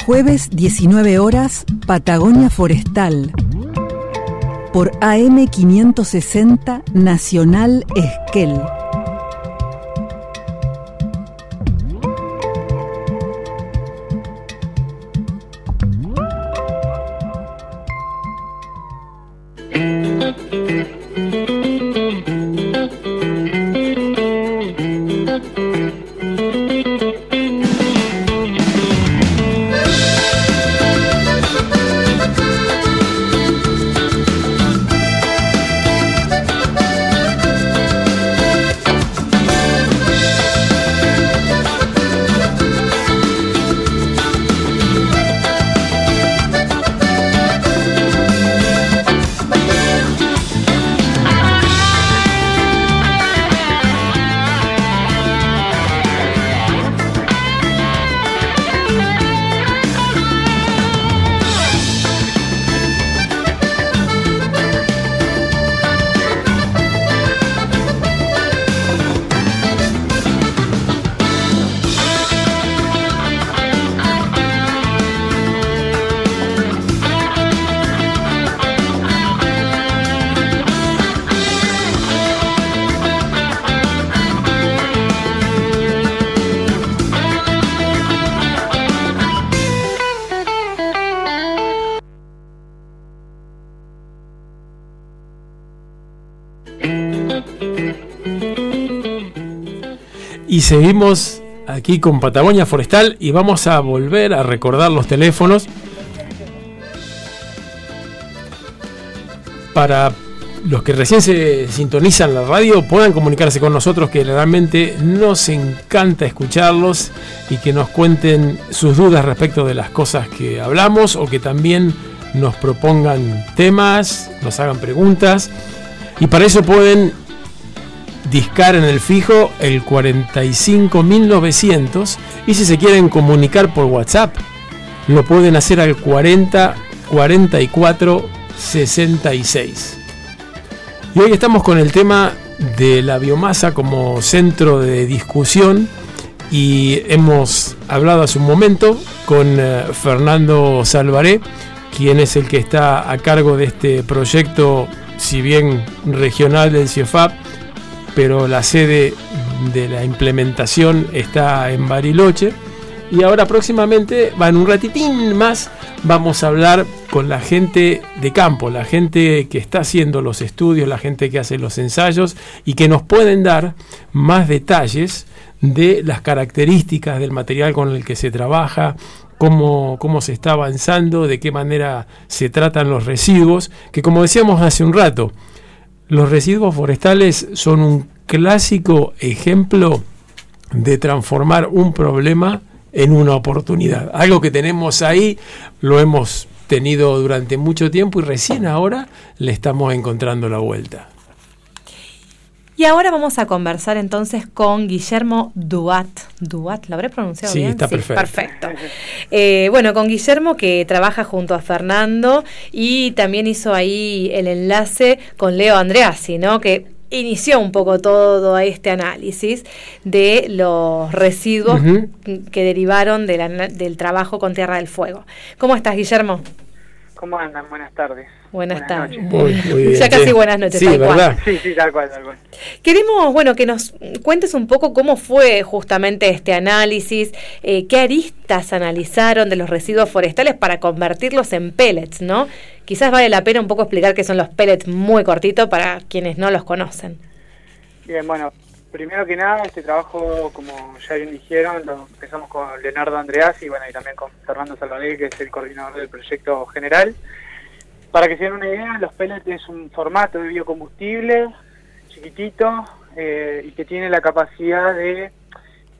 Jueves 19 horas, Patagonia Forestal. Por AM560 Nacional Esquel. Seguimos aquí con Patagonia Forestal y vamos a volver a recordar los teléfonos para los que recién se sintonizan la radio puedan comunicarse con nosotros que realmente nos encanta escucharlos y que nos cuenten sus dudas respecto de las cosas que hablamos o que también nos propongan temas, nos hagan preguntas. Y para eso pueden discar en el fijo el 45900 y si se quieren comunicar por WhatsApp lo pueden hacer al 40 44 66. Y hoy estamos con el tema de la biomasa como centro de discusión y hemos hablado hace un momento con eh, Fernando Salvaré, quien es el que está a cargo de este proyecto, si bien regional del CIEFAP, pero la sede de la implementación está en Bariloche. Y ahora próximamente, en un ratitín más, vamos a hablar con la gente de campo, la gente que está haciendo los estudios, la gente que hace los ensayos y que nos pueden dar más detalles de las características del material con el que se trabaja, cómo, cómo se está avanzando, de qué manera se tratan los residuos, que como decíamos hace un rato, los residuos forestales son un clásico ejemplo de transformar un problema en una oportunidad. Algo que tenemos ahí, lo hemos tenido durante mucho tiempo y recién ahora le estamos encontrando la vuelta. Y ahora vamos a conversar entonces con Guillermo Duat. Duat, ¿lo habré pronunciado sí, bien? Está perfecto. perfecto. Eh, bueno, con Guillermo que trabaja junto a Fernando y también hizo ahí el enlace con Leo Andreassi, ¿no? Que inició un poco todo este análisis de los residuos que derivaron del trabajo con Tierra del Fuego. ¿Cómo estás, Guillermo? ¿Cómo andan? Buenas tardes. Buenas, tardes. Muy, muy bien, ya casi sí. buenas noches. Sí, tal ¿verdad? cual. Sí, sí, tal cual, tal cual. Queremos, bueno, que nos cuentes un poco cómo fue justamente este análisis, eh, qué aristas analizaron de los residuos forestales para convertirlos en pellets, ¿no? Quizás vale la pena un poco explicar qué son los pellets muy cortito para quienes no los conocen. Bien, bueno, primero que nada, este trabajo, como ya bien dijeron, empezamos con Leonardo Andreas y bueno, y también con Fernando Salvador, que es el coordinador del proyecto general. Para que se den una idea, los pellets es un formato de biocombustible chiquitito eh, y que tiene la capacidad de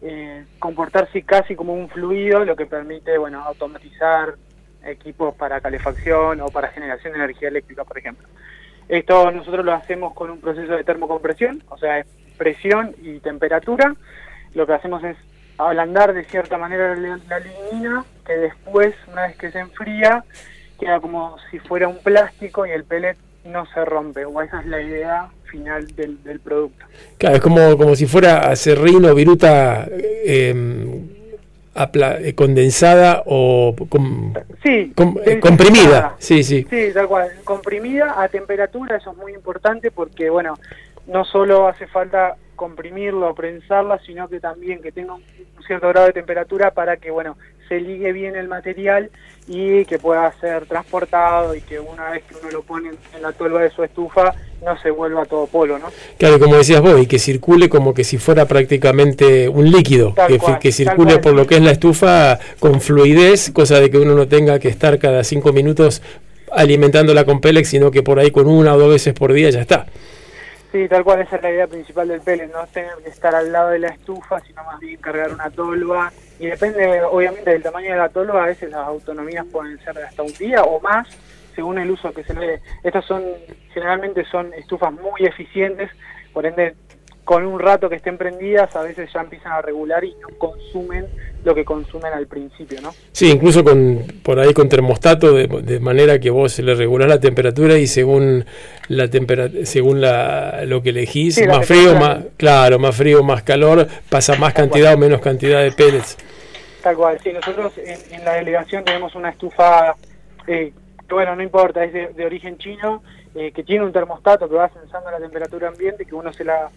eh, comportarse casi como un fluido, lo que permite, bueno, automatizar equipos para calefacción o para generación de energía eléctrica, por ejemplo. Esto nosotros lo hacemos con un proceso de termocompresión, o sea, es presión y temperatura. Lo que hacemos es ablandar de cierta manera la, la lignina, que después, una vez que se enfría, queda como si fuera un plástico y el pellet no se rompe, o esa es la idea final del, del producto. Claro, es como, como si fuera acerrín o viruta eh, apla- eh, condensada o com- Sí, com- eh, densificada. comprimida. Sí, sí. Sí, tal cual. Comprimida a temperatura, eso es muy importante porque, bueno, no solo hace falta comprimirlo o prensarla, sino que también que tenga un cierto grado de temperatura para que, bueno, se ligue bien el material y que pueda ser transportado y que una vez que uno lo pone en la tolva de su estufa no se vuelva todo polo, ¿no? Claro, como decías vos, y que circule como que si fuera prácticamente un líquido, que, cual, que circule por lo que es la estufa con fluidez, cosa de que uno no tenga que estar cada cinco minutos alimentándola con Pélex, sino que por ahí con una o dos veces por día ya está. Sí, tal cual, esa es la idea principal del pellet, no tener que estar al lado de la estufa, sino más bien cargar una tolva. Y depende, obviamente, del tamaño de la tolva, a veces las autonomías pueden ser de hasta un día o más, según el uso que se le dé. Estas son, generalmente son estufas muy eficientes, por ende, con un rato que estén prendidas, a veces ya empiezan a regular y no consumen lo que consumen al principio, ¿no? Sí, incluso con por ahí con termostato, de, de manera que vos le regulás la temperatura y según la tempera, según la, lo que elegís, Sí, más frío, temperatura. más claro, más frío, más calor, pasa más Tal cantidad cual. o menos cantidad de pellets. Tal cual, sí, nosotros en, en la delegación tenemos una estufa, eh, bueno, no importa, es de, de origen chino, eh, que tiene un termostato que va sensando la temperatura ambiente, que uno se la,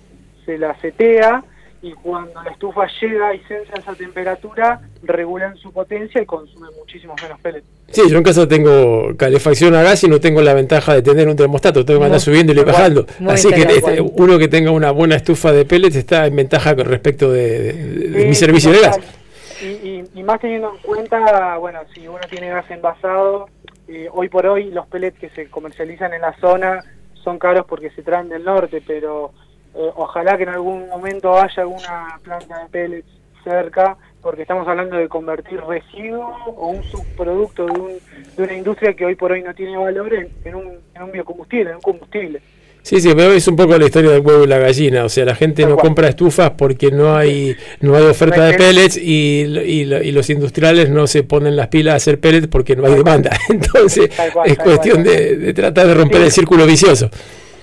se la setea y cuando la estufa llega y sensa esa temperatura, regulan su potencia y consume muchísimos menos pellets. Sí, yo en casa tengo calefacción a gas y no tengo la ventaja de tener un termostato, tengo que andar subiendo y bajando. Así que este, uno que tenga una buena estufa de pellets está en ventaja con respecto de, de- de Sí, mi servicio de gas. Y, y- y más teniendo en cuenta, bueno, si uno tiene gas envasado, eh, hoy por hoy los pellets que se comercializan en la zona son caros porque se traen del norte, pero eh, ojalá que en algún momento haya alguna planta de pellets cerca, porque estamos hablando de convertir residuo o un subproducto de, un, de una industria que hoy por hoy no tiene valor en, en un, en un biocombustible, en un combustible. Sí, sí, pero es un poco la historia del huevo y la gallina. O sea, la gente Tal no cual. compra estufas porque no hay no hay oferta de pellets y, y, y los industriales no se ponen las pilas a hacer pellets porque no hay demanda. Entonces, cual, es cuestión de, de tratar de romper Sí. el círculo vicioso.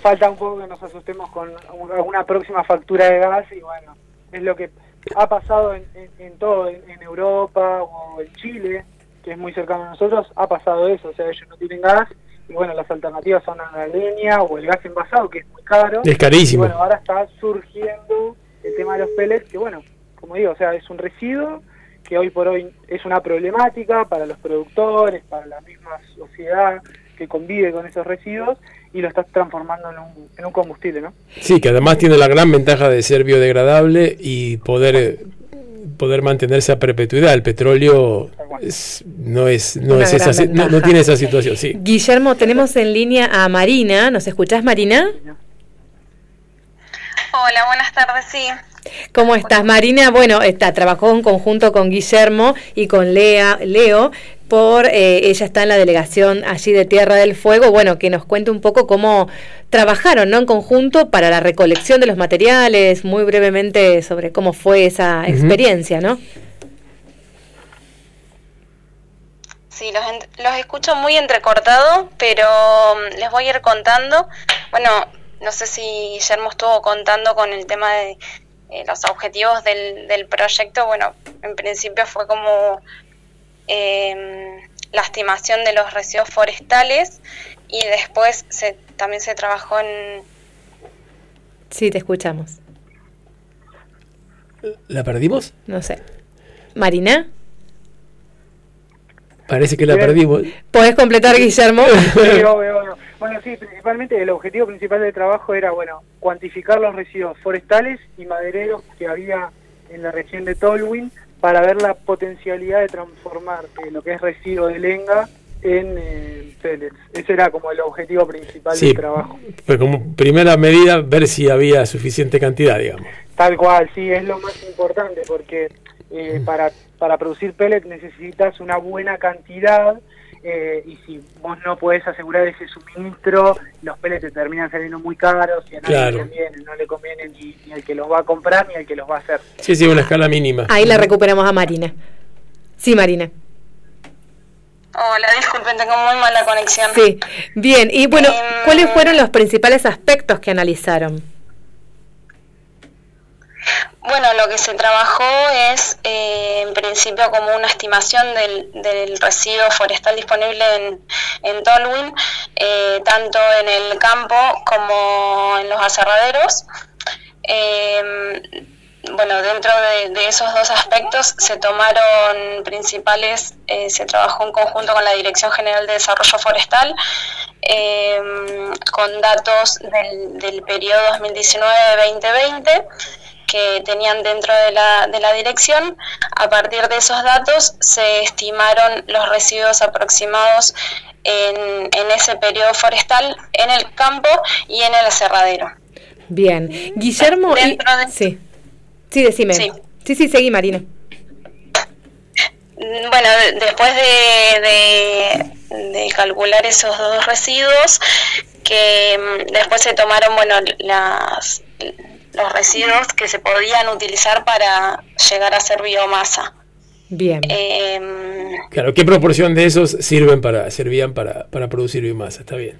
Falta un poco que nos asustemos con un- alguna próxima factura de gas y bueno, es lo que ha pasado en, en- en todo, en, en Europa o en Chile, que es muy cercano a nosotros, ha pasado eso, o sea, ellos no tienen gas y bueno, las alternativas son la leña o el gas envasado, que es muy caro. Es carísimo. Y bueno, ahora está surgiendo el tema de los pellets, que bueno, como digo, o sea, es un residuo que hoy por hoy es una problemática para los productores, para la misma sociedad que convive con esos residuos y lo estás transformando en un, en un combustible, ¿no? Sí, que además tiene la gran ventaja de ser biodegradable y poder eh, poder mantenerse a perpetuidad. El petróleo es- no es no Una es esa no, no tiene esa situación, sí. Guillermo, tenemos en línea a Marina. ¿Nos escuchás, Marina? Hola, buenas tardes, sí. ¿Cómo estás, Marina? Bueno, está, trabajó en conjunto con Guillermo y con Lea, Leo. Por, eh, ella está en la delegación allí de Tierra del Fuego. Bueno, que nos cuente un poco cómo trabajaron ¿no? en conjunto para la recolección de los materiales, muy brevemente sobre cómo fue esa experiencia, ¿no? Sí, los, en- los escucho muy entrecortado, pero mm, les voy a ir contando. Bueno, no sé si Guillermo estuvo contando con el tema de eh, los objetivos del, del proyecto. Bueno, en principio fue como em, la estimación de los residuos forestales y después se, también se trabajó en... Sí, te escuchamos. ¿La perdimos? No sé. Marina, Parece que la Bien. perdimos. ¿podés completar, Guillermo? Sí, obvio. Bueno, sí, principalmente el objetivo principal del trabajo era, bueno, cuantificar los residuos forestales y madereros que había en la región de Tolwyn para ver la potencialidad de transformar eh, lo que es residuo de lenga en eh, pellets. Ese era como el objetivo principal Sí, del trabajo. pues como primera medida ver si había suficiente cantidad, digamos. Tal cual, sí, es lo más importante porque eh, para, para producir pellets necesitas una buena cantidad eh, y si vos no podés asegurar ese suministro, los pellets te terminan saliendo muy caros y a nadie Claro. le conviene, no le conviene ni, ni al que los va a comprar ni al que los va a hacer. Sí, sí, una escala mínima. Ahí la recuperamos a Marina. Sí, Marina. Hola, disculpen, tengo muy mala conexión. Sí, bien. Y bueno, Em, ¿cuáles fueron los principales aspectos que analizaron? Bueno, lo que se trabajó es, eh, en principio, como una estimación del, del residuo forestal disponible en, en Tolwyn, eh, tanto en el campo como en los aserraderos. Eh, bueno, dentro de, esos dos aspectos se tomaron principales, eh, se trabajó en conjunto con la Dirección General de Desarrollo Forestal, eh, con datos del, del periodo 2019-2020 que tenían dentro de la, de la dirección. A partir de esos datos se estimaron los residuos aproximados en, en ese periodo forestal en el campo y en el aserradero. Bien. Guillermo. y- Sí. Sí, decime. Sí. sí, sí, seguí, Marina. Bueno, de- después de, de- de calcular esos dos residuos, que mm, después se tomaron, bueno, las, los residuos que se podían utilizar para llegar a ser biomasa. Bien. Em, Claro, ¿qué proporción de esos sirven para servían para, para producir biomasa? Está bien.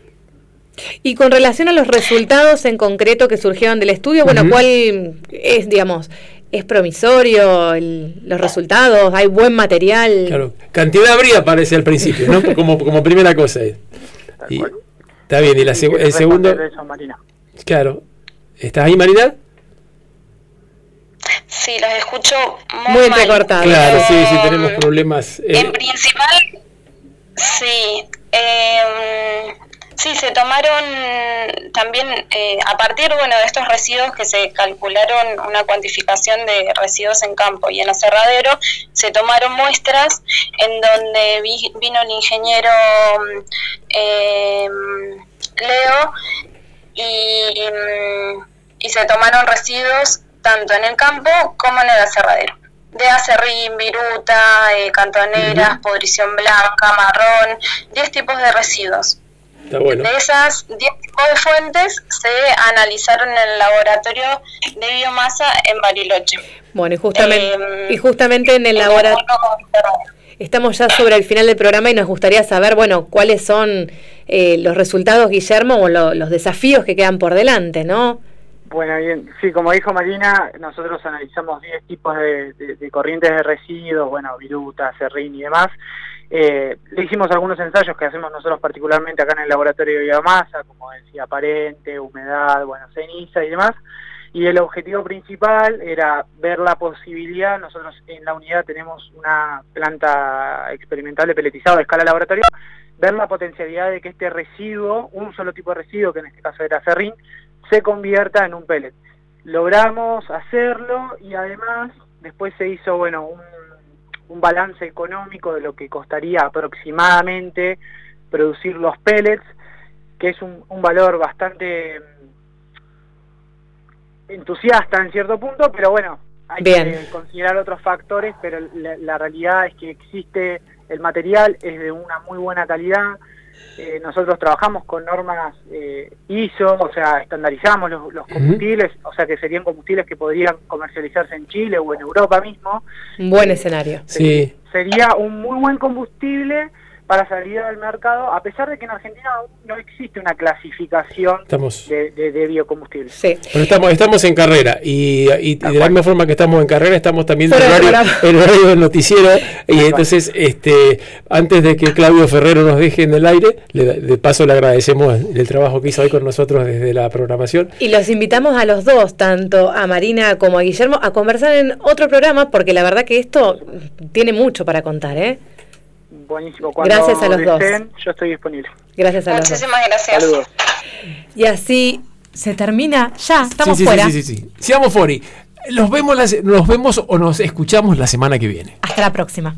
Y con relación a los resultados en concreto que surgieron del estudio, bueno. ¿cuál es, digamos, es promisorio el- los resultados? ¿Hay buen material? Claro, cantidad habría parece al principio, ¿no? Como, como primera cosa. Y- está bien, y la seg- el segundo, Responder eso, Marina. claro. ¿Estás ahí, Marina? Sí, los escucho muy, Muy. Claro, sí, sí, tenemos problemas. eh, En principal, sí. em, sí, se tomaron también, eh, a partir bueno, de estos residuos que se calcularon una cuantificación de residuos en campo y en aserradero, se tomaron muestras en donde vi- vino el ingeniero em, Leo y, em, y se tomaron residuos tanto en el campo como en el aserradero. De acerrín, viruta, eh, cantoneras, podrición blanca, marrón, 10 tipos de residuos. está bueno. De esas 10 tipos de fuentes se analizaron en el laboratorio de biomasa en Bariloche. Bueno, y justamente, Em, y justamente en el laboratorio... Estamos ya sobre el final del programa y nos gustaría saber, bueno, cuáles son eh, los resultados, Guillermo, o lo- los desafíos que quedan por delante, ¿no? Bueno, bien, sí, como dijo Marina, nosotros analizamos 10 tipos de, corrientes de residuos, bueno, viruta, serrín y demás. Eh, le hicimos algunos ensayos que hacemos nosotros particularmente acá en el laboratorio de biomasa, como decía, aparente, humedad, bueno, ceniza y demás. Y el objetivo principal era ver la posibilidad, nosotros en la unidad tenemos una planta experimental de peletizado de escala laboratorio, ver la potencialidad de que este residuo, un solo tipo de residuo, que en este caso era serrín, se convierta en un pellet. Logramos hacerlo y además después se hizo, bueno, un, un balance económico de lo que costaría aproximadamente producir los pellets, que es un, un valor bastante mm, entusiasta en cierto punto, pero bueno, hay Bien. que considerar otros factores, pero la, la realidad es que existe el material, es de una muy buena calidad. Eh, nosotros trabajamos con normas eh, ISO, o sea, estandarizamos los, los combustibles, o sea, que serían combustibles que podrían comercializarse en Chile o en Europa mismo. Un buen escenario. Sí. Sería un muy buen combustible para salir al mercado, a pesar de que en Argentina aún no existe una clasificación Estamos- de, de, de biocombustibles. Sí. Pero estamos, estamos en carrera y, y de la misma forma que estamos en carrera estamos también en horario, en horario del noticiero y entonces este antes de que Claudio Ferrero nos deje en el aire, le- de paso le agradecemos el trabajo que hizo hoy con nosotros desde la programación. Y los invitamos a los dos, tanto a Marina como a Guillermo, a conversar en otro programa, porque la verdad que esto tiene mucho para contar, ¿eh? Buenísimo. Cuando Gracias a los dos. yo estoy disponible. Gracias a los dos. Muchísimas gracias. Saludos. Y así se termina ya, estamos sí, sí, fuera. sí, sí, sí, sí. Seamos Fori. Nos vemos, la se- nos vemos o nos escuchamos la semana que viene. Hasta la próxima.